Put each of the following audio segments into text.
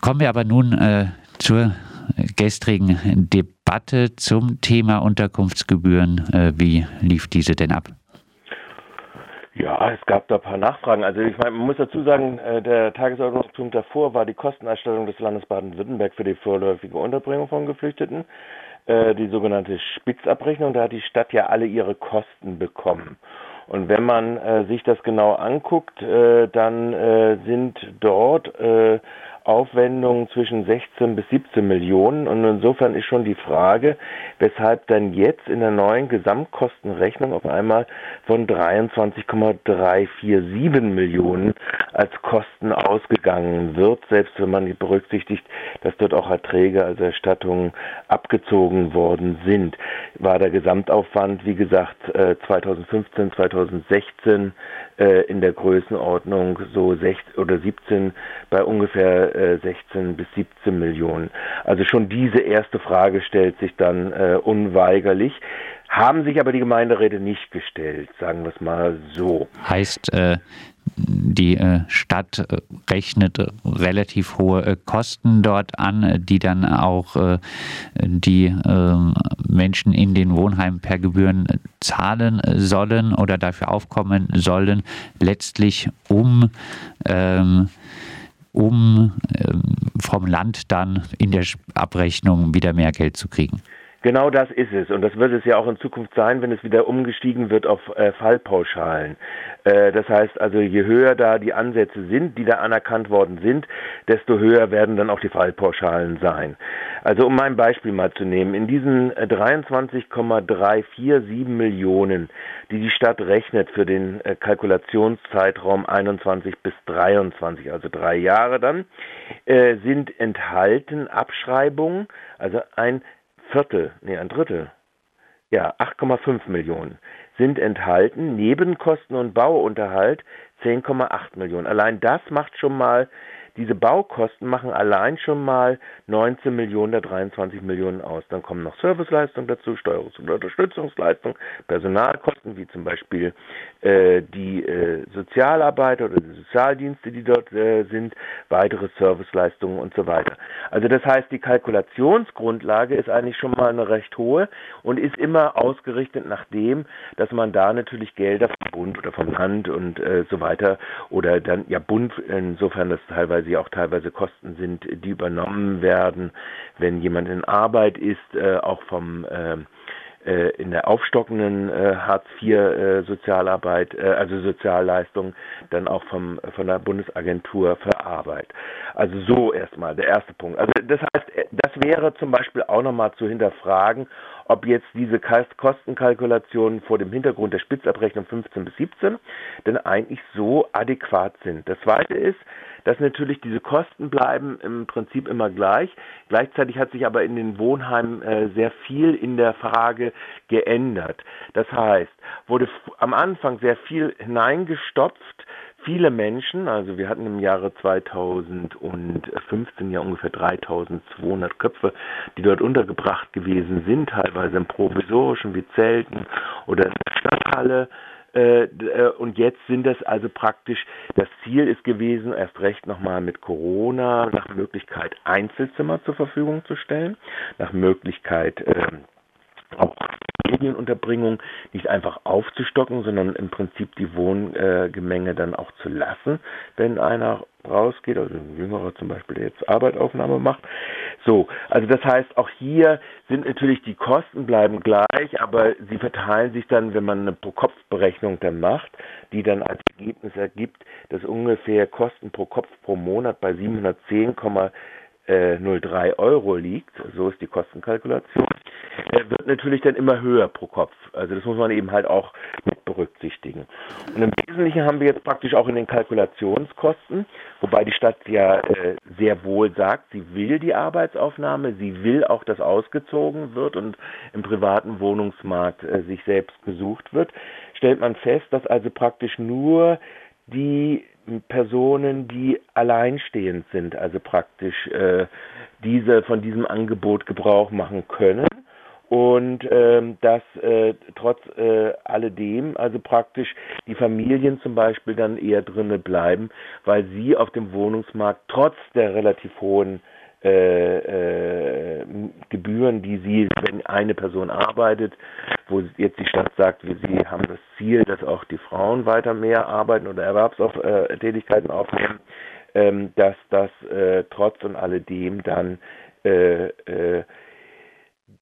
Kommen wir aber nun äh, zur gestrigen Debatte zum Thema Unterkunftsgebühren. Äh, wie lief diese denn ab? Ja, es gab da ein paar Nachfragen. Also ich meine, man muss dazu sagen, äh, der Tagesordnungspunkt davor war die Kostenerstellung des Landes Baden-Württemberg für die vorläufige Unterbringung von Geflüchteten, äh, die sogenannte Spitzabrechnung. Da hat die Stadt ja alle ihre Kosten bekommen. Und wenn man äh, sich das genau anguckt, dann sind dort Aufwendungen zwischen 16 bis 17 Millionen. Und insofern ist schon die Frage, weshalb dann jetzt in der neuen Gesamtkostenrechnung auf einmal von 23,347 Millionen als Kosten ausgegangen wird, selbst wenn man berücksichtigt, dass dort auch Erträge, also Erstattungen abgezogen worden sind. War der Gesamtaufwand, wie gesagt, 2015, äh, 2016 äh, in der Größenordnung so 16 oder 17 bei ungefähr äh, 16 bis 17 Millionen. Also schon diese erste Frage stellt sich dann äh, unweigerlich. Haben sich aber die Gemeinderäte nicht gestellt, sagen wir es mal so. Heißt, äh, die äh, Stadt äh, rechnet relativ hohe Kosten dort an, die dann auch die Menschen in den Wohnheimen per Gebühren zahlen sollen oder dafür aufkommen sollen, letztlich um ähm, um ähm, vom Land dann in der Abrechnung wieder mehr Geld zu kriegen. Genau das ist es. Und das wird es ja auch in Zukunft sein, wenn es wieder umgestiegen wird auf äh, Fallpauschalen. Äh, das heißt also, je höher da die Ansätze sind, die da anerkannt worden sind, desto höher werden dann auch die Fallpauschalen sein. Also um mein Beispiel mal zu nehmen, in diesen 23,347 äh, Millionen, die die Stadt rechnet für den äh, Kalkulationszeitraum 21 bis 23, also drei Jahre dann, äh, sind enthalten Abschreibungen, also ein Viertel, nee, ein Drittel, ja, 8,5 Millionen sind enthalten, Nebenkosten und Bauunterhalt 10,8 Millionen. Allein das macht schon mal diese Baukosten machen allein schon mal 19 Millionen der 23 Millionen aus. Dann kommen noch Serviceleistungen dazu, Steuerungs- und Unterstützungsleistungen, Personalkosten, wie zum Beispiel äh, die äh, Sozialarbeiter oder die Sozialdienste, die dort äh, sind, weitere Serviceleistungen und so weiter. Also das heißt, die Kalkulationsgrundlage ist eigentlich schon mal eine recht hohe und ist immer ausgerichtet nach dem, dass man da natürlich Gelder vom Bund oder vom Land und äh, so weiter oder dann ja Bund insofern das teilweise sie auch teilweise Kosten sind, die übernommen werden, wenn jemand in Arbeit ist, äh, auch vom äh, äh in der aufstockenden äh, Hartz IV äh, Sozialarbeit, äh, also Sozialleistung, dann auch vom, von der Bundesagentur für Arbeit. Also so erstmal der erste Punkt. Also das heißt, das wäre zum Beispiel auch nochmal zu hinterfragen, ob jetzt diese Kostenkalkulationen vor dem Hintergrund der Spitzabrechnung 15 bis 17 denn eigentlich so adäquat sind. Das zweite ist, dass natürlich diese Kosten bleiben im Prinzip immer gleich. Gleichzeitig hat sich aber in den Wohnheimen äh, sehr viel in der Frage geändert. Das heißt, wurde am Anfang sehr viel hineingestopft, viele Menschen, also wir hatten im Jahre 2015 ja ungefähr 3200 Köpfe, die dort untergebracht gewesen sind, teilweise im provisorischen wie Zelten oder in der Stadthalle. Äh, äh, und jetzt sind es also praktisch, das Ziel ist gewesen, erst recht nochmal mit Corona nach Möglichkeit Einzelzimmer zur Verfügung zu stellen, nach Möglichkeit ähm, auch Medienunterbringung nicht einfach aufzustocken, sondern im Prinzip die Wohngemenge dann auch zu lassen, wenn einer rausgeht, also ein Jüngerer zum Beispiel, der jetzt Arbeitaufnahme macht. So, also das heißt, auch hier sind natürlich die Kosten bleiben gleich, aber sie verteilen sich dann, wenn man eine Pro-Kopf-Berechnung dann macht, die dann als Ergebnis ergibt, dass ungefähr Kosten pro Kopf pro Monat bei 710, 0,03 Euro liegt, so ist die Kostenkalkulation, äh, wird natürlich dann immer höher pro Kopf. Also das muss man eben halt auch mit berücksichtigen. Und im Wesentlichen haben wir jetzt praktisch auch in den Kalkulationskosten, wobei die Stadt ja äh, sehr wohl sagt, sie will die Arbeitsaufnahme, sie will auch, dass ausgezogen wird und im privaten Wohnungsmarkt äh, sich selbst gesucht wird, stellt man fest, dass also praktisch nur die Personen, die alleinstehend sind, also praktisch äh, diese von diesem Angebot Gebrauch machen können. Und ähm, dass äh, trotz äh, alledem also praktisch die Familien zum Beispiel dann eher drinnen bleiben, weil sie auf dem Wohnungsmarkt trotz der relativ hohen äh, äh, Gebühren, die sie, wenn eine Person arbeitet, wo jetzt die Stadt sagt, wir sie haben das Ziel, dass auch die Frauen weiter mehr arbeiten oder Erwerbstätigkeiten aufnehmen, ähm, dass das äh, trotz und alledem dann äh, äh,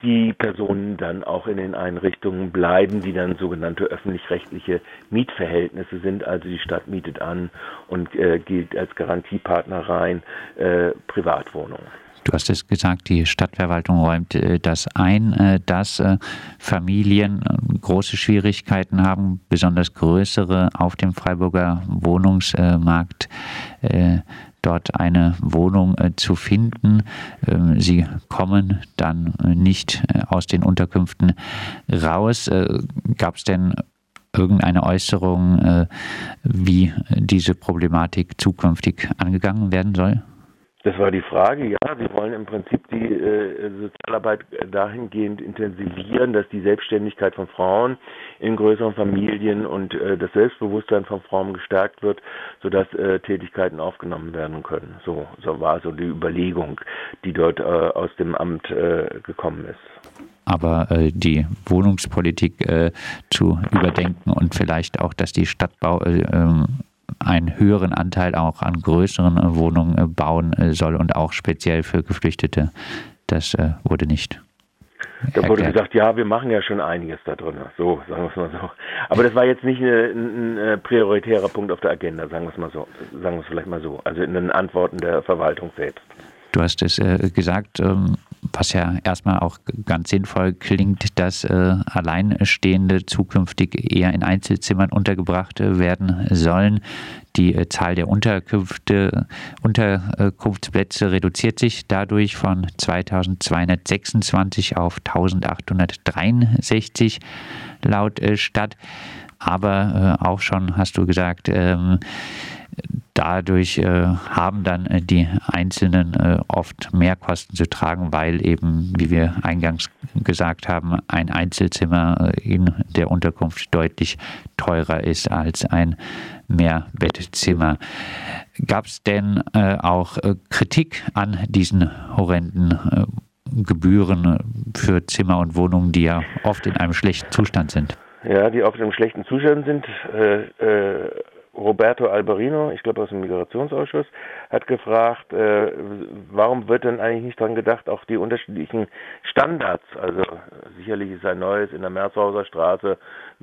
die Personen dann auch in den Einrichtungen bleiben, die dann sogenannte öffentlich-rechtliche Mietverhältnisse sind. Also die Stadt mietet an und äh, gilt als Garantiepartner rein äh, Privatwohnungen. Du hast es gesagt, die Stadtverwaltung räumt äh, das ein, äh, dass äh, Familien große Schwierigkeiten haben, besonders größere auf dem Freiburger Wohnungsmarkt dort eine Wohnung zu finden. Ähm, sie kommen dann nicht aus den Unterkünften raus. Gab es denn irgendeine Äußerung, wie diese Problematik zukünftig angegangen werden soll? Das war die Frage, ja. Sie wollen im Prinzip die äh, Sozialarbeit dahingehend intensivieren, dass die Selbstständigkeit von Frauen in größeren Familien und äh, das Selbstbewusstsein von Frauen gestärkt wird, sodass äh, Tätigkeiten aufgenommen werden können. So, so war so die Überlegung, die dort äh, aus dem Amt äh, gekommen ist aber äh, die Wohnungspolitik äh, zu überdenken und vielleicht auch, dass die Stadtbau äh, ähm, einen höheren Anteil auch an größeren äh, Wohnungen äh, bauen äh, soll und auch speziell für Geflüchtete. Das wurde nicht. Da wurde gesagt, ja, wir machen ja schon einiges da drin. So, sagen wir es mal so. Aber das war jetzt nicht ein, ein prioritärer Punkt auf der Agenda, sagen wir es mal so. Sagen wir es vielleicht mal so. Also in den Antworten der Verwaltung selbst. Du hast es äh, gesagt, ähm, was ja erstmal auch ganz sinnvoll klingt, dass äh, Alleinstehende zukünftig eher in Einzelzimmern untergebracht werden sollen. Die äh, Zahl der Unterkünfte, Unterkunftsplätze reduziert sich dadurch von 2226 auf 1863 laut äh, Stadt. Aber äh, auch schon hast du gesagt, ähm, dadurch äh, haben dann äh, die Einzelnen äh, oft mehr Kosten zu tragen, weil eben, wie wir eingangs gesagt haben, ein Einzelzimmer äh, in der Unterkunft deutlich teurer ist als ein Mehrbettzimmer. Gab es denn äh, auch äh, Kritik an diesen horrenden Gebühren für Zimmer und Wohnungen, die ja oft in einem schlechten Zustand sind? Ja, die oft in einem schlechten Zustand sind. Äh, Roberto Alberino, ich glaube aus dem Migrationsausschuss, hat gefragt, äh, warum wird denn eigentlich nicht daran gedacht, auch die unterschiedlichen Standards, also sicherlich ist ein neues in der Merzhauser Straße einen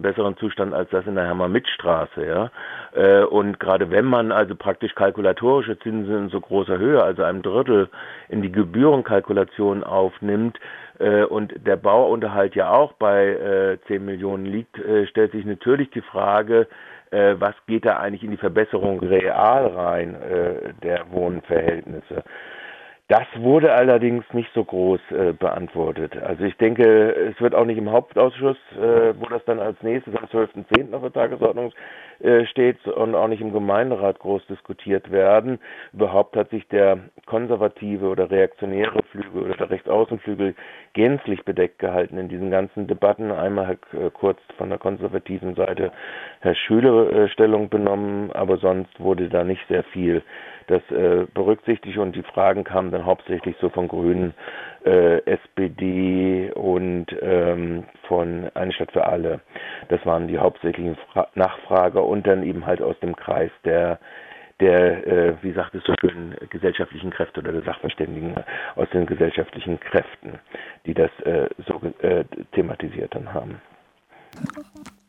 besseren Zustand als das in der Hermann-Mitt-Straße, ja. Äh, und gerade wenn man also praktisch kalkulatorische Zinsen in so großer Höhe, also einem Drittel in die Gebührenkalkulation aufnimmt, äh, und der Bauunterhalt ja auch bei äh, 10 Millionen liegt, äh, stellt sich natürlich die Frage, äh, was geht da eigentlich in die Verbesserung real rein äh, der Wohnverhältnisse. Das wurde allerdings nicht so groß äh, beantwortet. Also ich denke, es wird auch nicht im Hauptausschuss, äh, wo das dann als nächstes am 12.10. auf der Tagesordnung äh, steht und auch nicht im Gemeinderat groß diskutiert werden. Überhaupt hat sich der konservative oder reaktionäre Flügel oder der Rechtsaußenflügel gänzlich bedeckt gehalten in diesen ganzen Debatten. Einmal hat äh, kurz von der konservativen Seite Herr Schüler äh, Stellung benommen, aber sonst wurde da nicht sehr viel das äh, berücksichtigt und die Fragen kamen dann hauptsächlich so von Grünen, äh, SPD und ähm, von Eine Stadt für alle. Das waren die hauptsächlichen Fra Nachfrager und dann eben halt aus dem Kreis der der, äh, wie sagt es so schön, gesellschaftlichen Kräfte oder der Sachverständigen aus den gesellschaftlichen Kräften, die das äh, so äh, thematisiert dann haben.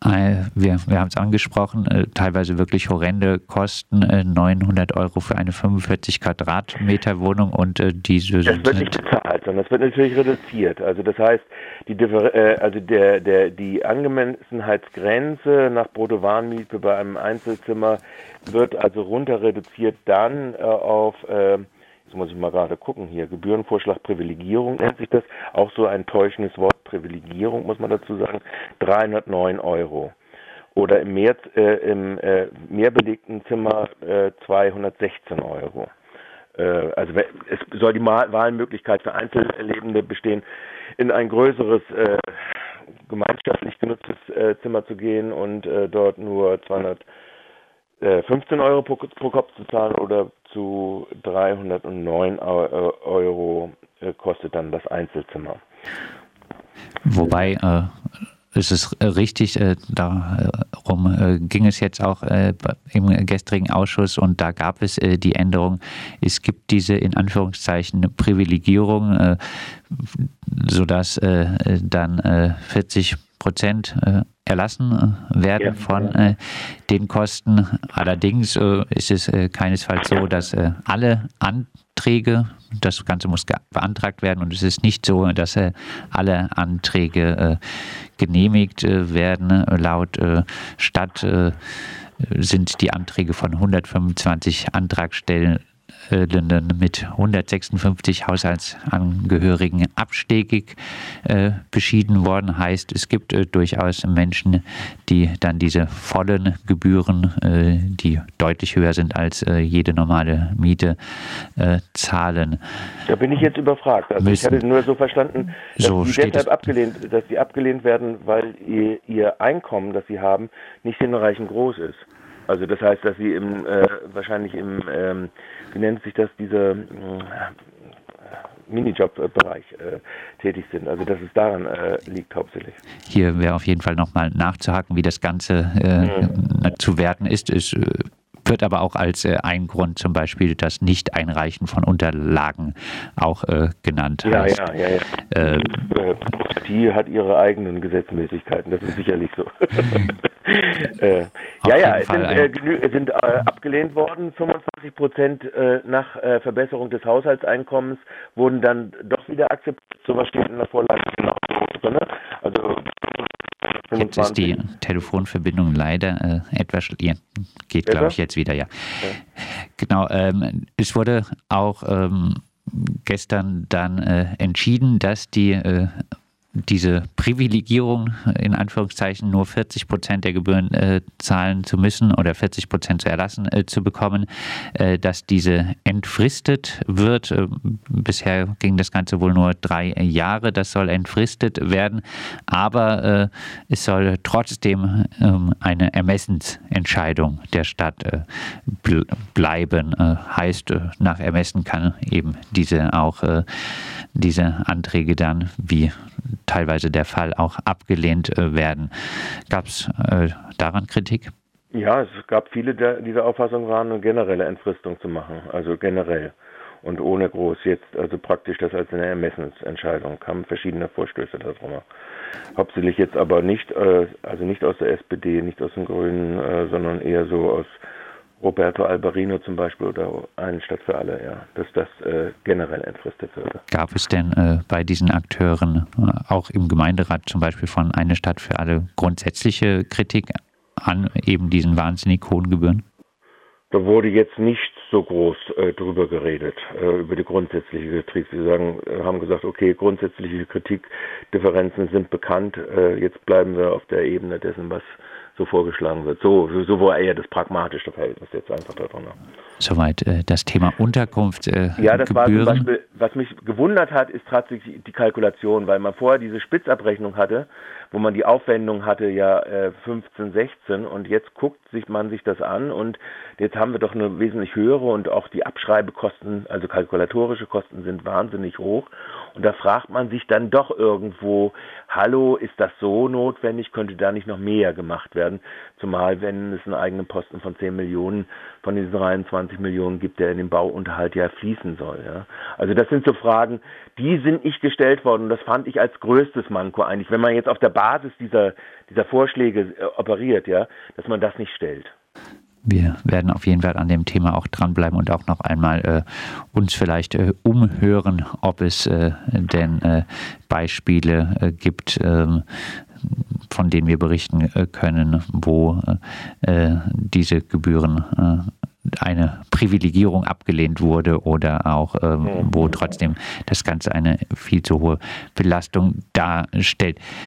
Äh, wir, wir haben es angesprochen, äh, teilweise wirklich horrende Kosten, 900 äh, Euro für eine 45 Quadratmeter Wohnung und diese Das wird nicht bezahlt, sondern das wird natürlich reduziert. Also das heißt, die, also der, der, die Angemessenheitsgrenze nach Bruttowarenmiete bei einem Einzelzimmer wird also runter reduziert dann auf Jetzt muss ich mal gerade gucken hier. Gebührenvorschlag Privilegierung nennt sich das. Auch so ein täuschendes Wort Privilegierung, muss man dazu sagen. 309 Euro. Oder im, mehr, äh, im äh, mehrbelegten Zimmer äh, 216 Euro. äh, also es soll die Wahlmöglichkeit für Einzellebende bestehen, in ein größeres äh, gemeinschaftlich genutztes äh, Zimmer zu gehen und dort nur 215 Euro pro, pro, Kopf zu zahlen oder zu 309 Euro äh, kostet dann das Einzelzimmer. Wobei äh, es ist richtig, äh, darum äh, ging es jetzt auch äh, im gestrigen Ausschuss und da gab es äh, die Änderung, es gibt diese in Anführungszeichen Privilegierung, äh, sodass äh, dann 40 Prozent erlassen werden ja, von ja. den Kosten. Allerdings ist es keinesfalls so, dass alle Anträge das Ganze muss beantragt werden und es ist nicht so, dass äh, alle Anträge äh, genehmigt äh, werden. Laut Stadt sind die Anträge von 125 Antragstellen Ländern mit 156 Haushaltsangehörigen abstegig äh, beschieden worden. Heißt, es gibt äh, durchaus Menschen, die dann diese vollen Gebühren, äh, die deutlich höher sind als äh, jede normale Miete, äh, zahlen. Da bin ich jetzt überfragt. Also ich hatte nur so verstanden, dass so die deshalb abgelehnt, dass sie abgelehnt werden, weil ihr, ihr Einkommen, das sie haben, nicht hinreichend groß ist. Also das heißt, dass sie im äh, wahrscheinlich im ähm, wie nennt sich das dieser äh, Minijob-Bereich äh, tätig sind. Also dass es daran äh, liegt hauptsächlich. Hier wäre auf jeden Fall nochmal nachzuhaken, wie das Ganze äh, mhm. zu werten ist. Es äh, wird aber auch als äh, ein Grund zum Beispiel das Nicht-Einreichen von Unterlagen auch äh, genannt. Ja, heißt, ja, ja. ja. Äh, die hat ihre eigenen Gesetzmäßigkeiten, das ist sicherlich so. äh, ja, ja, es sind, äh, sind äh, abgelehnt worden. 25 Prozent nach Verbesserung des Haushaltseinkommens wurden dann doch wieder akzeptiert. So was steht in der Vorlage genau drin. Also Jetzt ist die Telefonverbindung leider äh, etwas geht, glaube ich, jetzt wieder, ja. ja. Genau, ähm, es wurde auch ähm, gestern dann äh, entschieden, dass die äh, diese Privilegierung, in Anführungszeichen nur 40 Prozent der Gebühren äh, zahlen zu müssen oder 40 Prozent zu erlassen äh, zu bekommen, äh, dass diese entfristet wird. Äh, bisher ging das Ganze wohl nur drei Jahre, das soll entfristet werden, aber äh, es soll trotzdem ähm, eine Ermessensentscheidung der Stadt äh, bleiben. heißt, nach Ermessen kann eben diese auch diese Anträge dann wie teilweise der Fall auch abgelehnt äh, werden. Gab es äh, daran Kritik? Ja, es gab viele, der dieser Auffassung waren, eine generelle Entfristung zu machen, also generell und ohne groß jetzt, also praktisch das als eine Ermessensentscheidung, kamen verschiedene Vorstöße darüber. Hauptsächlich jetzt aber nicht, äh, also nicht aus der SPD, nicht aus den Grünen, sondern eher so aus Roberto Albarino zum Beispiel oder eine Stadt für alle, ja, dass das äh, generell entfristet würde. Gab es denn äh, bei diesen Akteuren äh, auch im Gemeinderat zum Beispiel von eine Stadt für alle grundsätzliche Kritik an eben diesen wahnsinnig hohen Gebühren? Da wurde jetzt nicht so groß äh, drüber geredet, äh, über die grundsätzliche Kritik. Sie sagen, äh, haben gesagt, okay, grundsätzliche Kritikdifferenzen sind bekannt, äh, jetzt bleiben wir auf der Ebene dessen, was so vorgeschlagen wird. So, so war eher das pragmatische Verhältnis jetzt einfach da drin. Soweit äh, das Thema Unterkunft. Äh, ja, das Gebühren. war zum Beispiel, was mich gewundert hat, ist tatsächlich die Kalkulation, weil man vorher diese Spitzabrechnung hatte, wo man die Aufwendung hatte ja äh, 15, 16 und jetzt guckt sich man sich das an und jetzt haben wir doch eine wesentlich höhere und auch die Abschreibekosten, also kalkulatorische Kosten sind wahnsinnig hoch und da fragt man sich dann doch irgendwo, hallo, ist das so notwendig? Könnte da nicht noch mehr gemacht werden? Zumal, wenn es einen eigenen Posten von 10 Millionen von diesen 23 Millionen gibt, der in den Bauunterhalt ja fließen soll. Ja? Also das sind so Fragen, die sind nicht gestellt worden. Das fand ich als größtes Manko eigentlich, wenn man jetzt auf der Basis dieser, dieser Vorschläge äh, operiert, ja, dass man das nicht stellt wir werden auf jeden Fall an dem Thema auch dranbleiben und auch noch einmal äh, uns vielleicht äh, umhören, ob es äh, denn äh, Beispiele äh, gibt, ähm, von denen wir berichten äh, können, wo diese Gebühren eine Privilegierung abgelehnt wurde oder auch ähm, wo trotzdem das Ganze eine viel zu hohe Belastung darstellt.